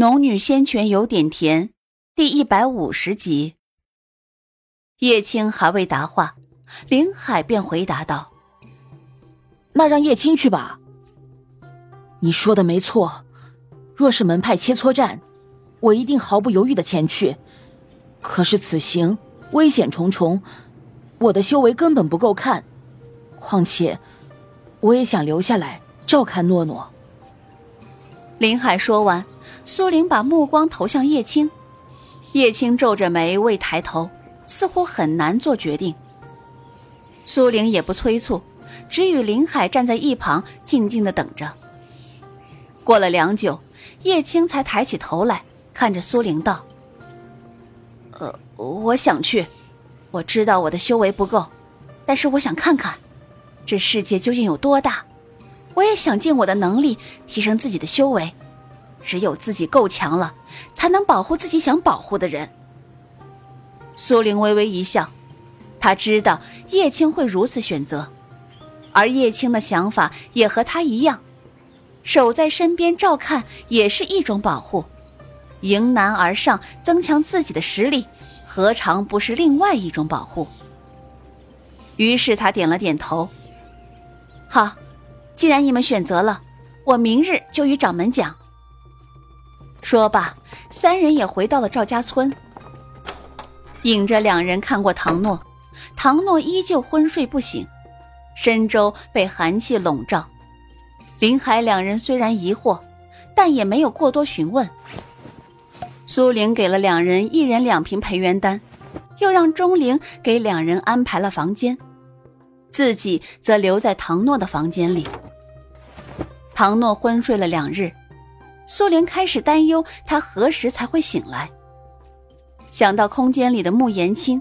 农女仙泉有点甜，第一百五十集。叶青还未答话，林海便回答道：“那让叶青去吧。你说的没错，若是门派切磋战，我一定毫不犹豫的前去。可是此行危险重重，我的修为根本不够看。况且，我也想留下来照看诺诺。”林海说完。苏玲把目光投向叶青，叶青皱着眉未抬头，似乎很难做决定。苏玲也不催促，只与林海站在一旁静静的等着。过了良久，叶青才抬起头来看着苏玲道：“呃，我想去，我知道我的修为不够，但是我想看看，这世界究竟有多大，我也想尽我的能力提升自己的修为。”只有自己够强了，才能保护自己想保护的人。苏玲微微一笑，她知道叶青会如此选择，而叶青的想法也和他一样，守在身边照看也是一种保护，迎难而上，增强自己的实力，何尝不是另外一种保护？于是他点了点头。好，既然你们选择了，我明日就与掌门讲。说罢，三人也回到了赵家村。引着两人看过唐诺，唐诺依旧昏睡不醒，深州被寒气笼罩。林海两人虽然疑惑，但也没有过多询问。苏玲给了两人一人两瓶培元丹，又让钟灵给两人安排了房间，自己则留在唐诺的房间里。唐诺昏睡了两日。苏联开始担忧他何时才会醒来。想到空间里的穆言青，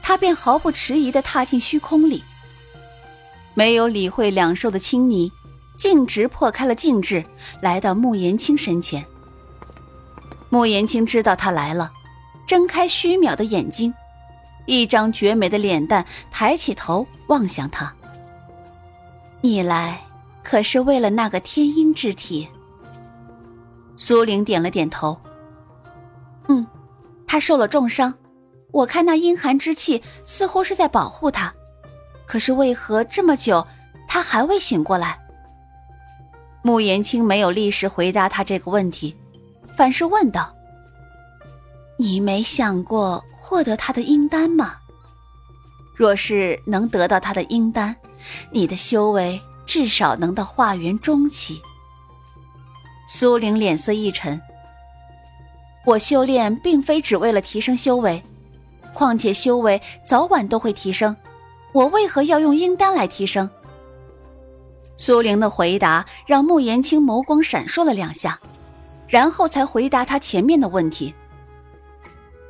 他便毫不迟疑地踏进虚空里，没有理会两兽的亲昵，径直破开了禁制，来到穆言青身前。穆言青知道他来了，睁开虚渺的眼睛，一张绝美的脸蛋，抬起头望向他：“你来可是为了那个天鹰之体？”苏玲点了点头。嗯，他受了重伤，我看那阴寒之气似乎是在保护他，可是为何这么久他还未醒过来？穆延青没有立时回答他这个问题，反是问道：“你没想过获得他的阴丹吗？若是能得到他的阴丹，你的修为至少能到化元中期。”苏玲脸色一沉。我修炼并非只为了提升修为，况且修为早晚都会提升，我为何要用阴丹来提升？苏玲的回答让穆言青眸光闪烁了两下，然后才回答他前面的问题。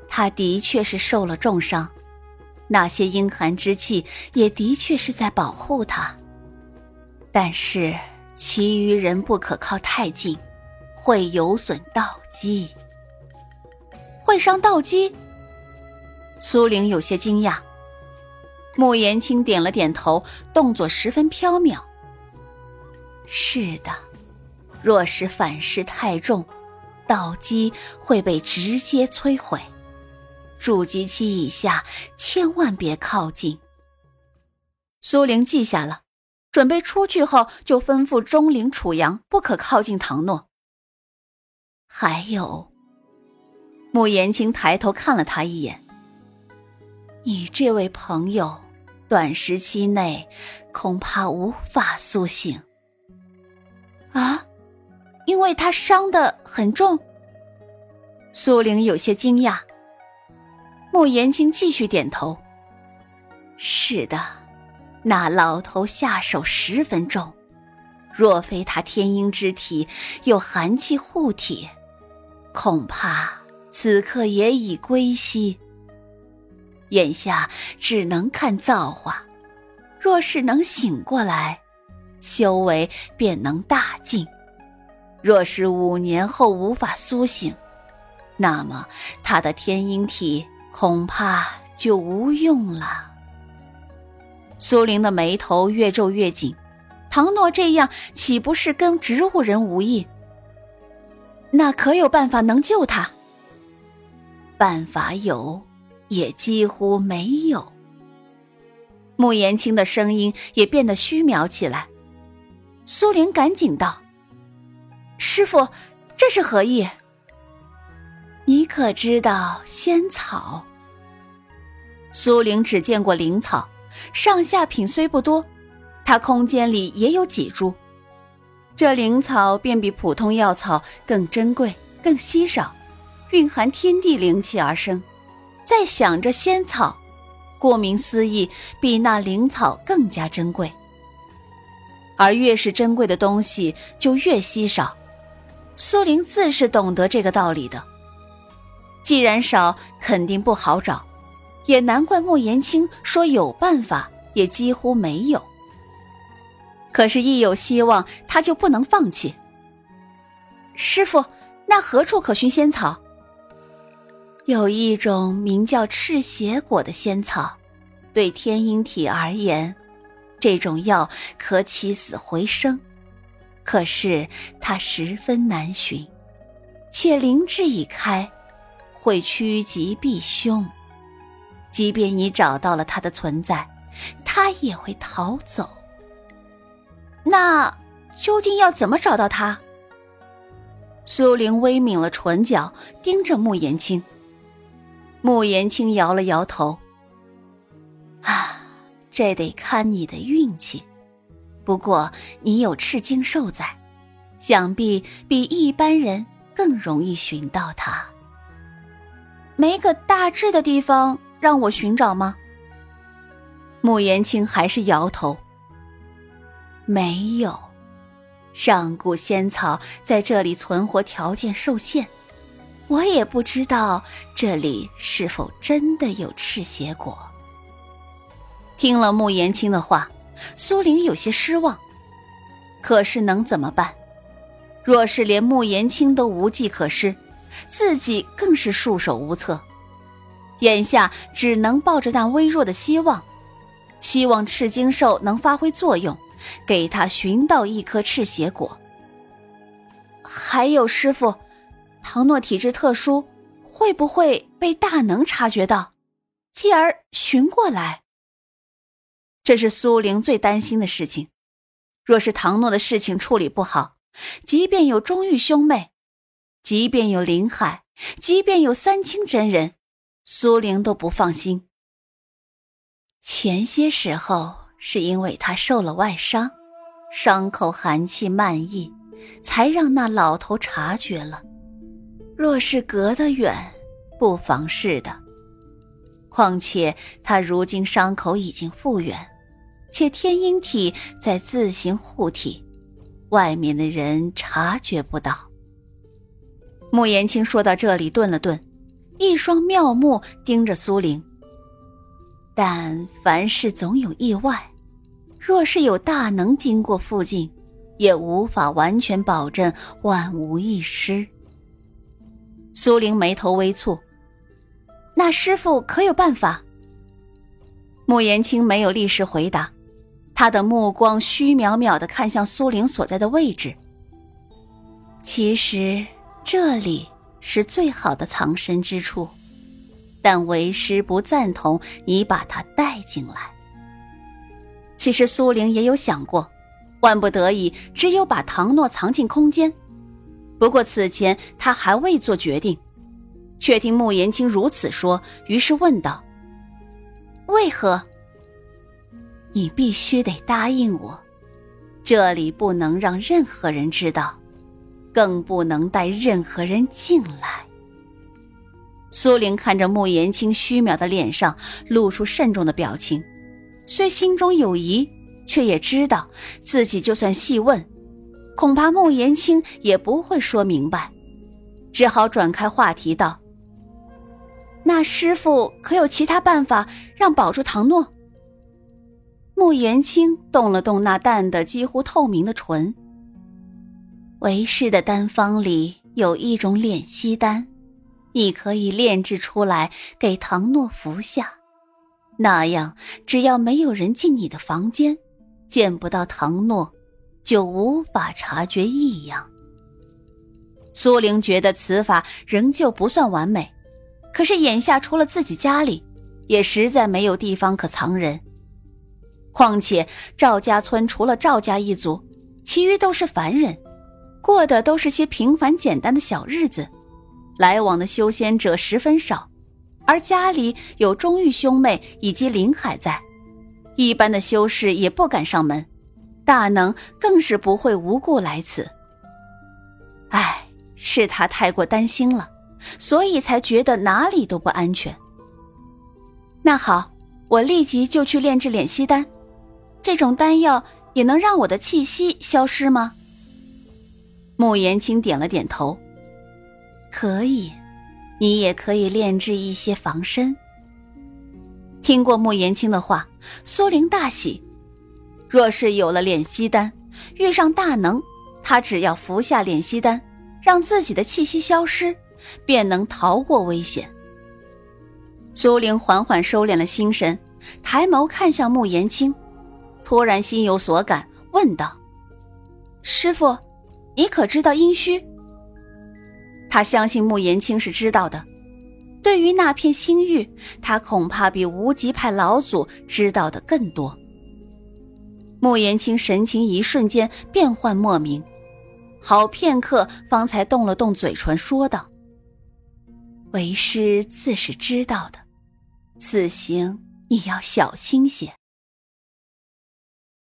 他的确是受了重伤，那些阴寒之气也的确是在保护他，但是。其余人不可靠太近，会有损道基，会伤道基。苏玲有些惊讶。穆言青点了点头，动作十分飘渺。是的，若是反噬太重，道基会被直接摧毁。筑基期以下，千万别靠近。苏玲记下了。准备出去后，就吩咐钟灵、楚阳不可靠近唐诺。还有，穆言青抬头看了他一眼：“你这位朋友，短时期内恐怕无法苏醒。”啊，因为他伤得很重。苏玲有些惊讶。穆言青继续点头：“是的。”那老头下手十分重，若非他天鹰之体有寒气护体，恐怕此刻也已归西。眼下只能看造化，若是能醒过来，修为便能大进；若是五年后无法苏醒，那么他的天鹰体恐怕就无用了。苏玲的眉头越皱越紧，唐诺这样岂不是跟植物人无异？那可有办法能救他？办法有，也几乎没有。穆言清的声音也变得虚渺起来。苏玲赶紧道：“师傅，这是何意？你可知道仙草？”苏玲只见过灵草，上下品虽不多，她空间里也有几株。这灵草便比普通药草更珍贵、更稀少，蕴含天地灵气而生。再想着仙草，顾名思义，比那灵草更加珍贵。而越是珍贵的东西，就越稀少。苏玲自是懂得这个道理的。既然少，肯定不好找，也难怪穆言清说有办法，也几乎没有。可是，一有希望，他就不能放弃。师傅，那何处可寻仙草？有一种名叫赤血果的仙草，对天鹰体而言，这种药可起死回生。可是它十分难寻，且灵智已开，会趋吉避凶。即便你找到了它的存在，它也会逃走。那究竟要怎么找到他？苏玲微抿了唇角，盯着穆言青。穆言青摇了摇头：“啊，这得看你的运气。不过你有赤金兽在，想必比一般人更容易寻到他。没个大致的地方让我寻找吗？”穆言青还是摇头。没有，上古仙草在这里存活条件受限，我也不知道这里是否真的有赤血果。听了穆言青的话，苏玲有些失望。可是能怎么办？若是连穆言青都无计可施，自己更是束手无策。眼下只能抱着那微弱的希望，希望赤金兽能发挥作用。给他寻到一颗赤血果。还有师傅，唐诺体质特殊，会不会被大能察觉到，继而寻过来？这是苏玲最担心的事情。若是唐诺的事情处理不好，即便有钟玉兄妹，即便有林海，即便有三清真人，苏玲都不放心。前些时候。是因为他受了外伤，伤口寒气漫溢，才让那老头察觉了。若是隔得远，不妨事的。况且他如今伤口已经复原，且天阴体在自行护体，外面的人察觉不到。穆言清说到这里，顿了顿，一双妙目盯着苏玲。但凡事总有意外。若是有大能经过附近，也无法完全保证万无一失。苏玲眉头微蹙，那师傅可有办法？穆言清没有立时回答，他的目光虚渺渺的看向苏玲所在的位置。其实这里是最好的藏身之处，但为师不赞同你把他带进来。其实苏玲也有想过，万不得已，只有把唐诺藏进空间。不过此前他还未做决定，却听穆言清如此说，于是问道：“为何？你必须得答应我，这里不能让任何人知道，更不能带任何人进来。”苏玲看着穆言清虚渺的脸上，露出慎重的表情。虽心中有疑，却也知道自己就算细问，恐怕穆言清也不会说明白，只好转开话题道：“那师傅可有其他办法让保住唐诺？”穆言清动了动那淡的几乎透明的唇，为师的丹方里有一种敛息丹，你可以炼制出来给唐诺服下。那样，只要没有人进你的房间，见不到唐诺，就无法察觉异样。苏玲觉得此法仍旧不算完美，可是眼下除了自己家里，也实在没有地方可藏人。况且赵家村除了赵家一族，其余都是凡人，过的都是些平凡简单的小日子，来往的修仙者十分少。而家里有钟玉兄妹以及林海在，一般的修士也不敢上门，大能更是不会无故来此。唉，是他太过担心了，所以才觉得哪里都不安全。那好，我立即就去炼制敛息丹。这种丹药也能让我的气息消失吗？穆言青点了点头，可以。你也可以炼制一些防身。听过穆言青的话，苏玲大喜。若是有了敛息丹，遇上大能，他只要服下敛息丹，让自己的气息消失，便能逃过危险。苏玲缓缓收敛了心神，抬眸看向穆言青，突然心有所感，问道：“师傅，你可知道阴虚？”他相信穆言青是知道的，对于那片星域，他恐怕比无极派老祖知道的更多。穆言青神情一瞬间变幻莫名，好片刻方才动了动嘴唇，说道：“为师自是知道的，此行你要小心些。”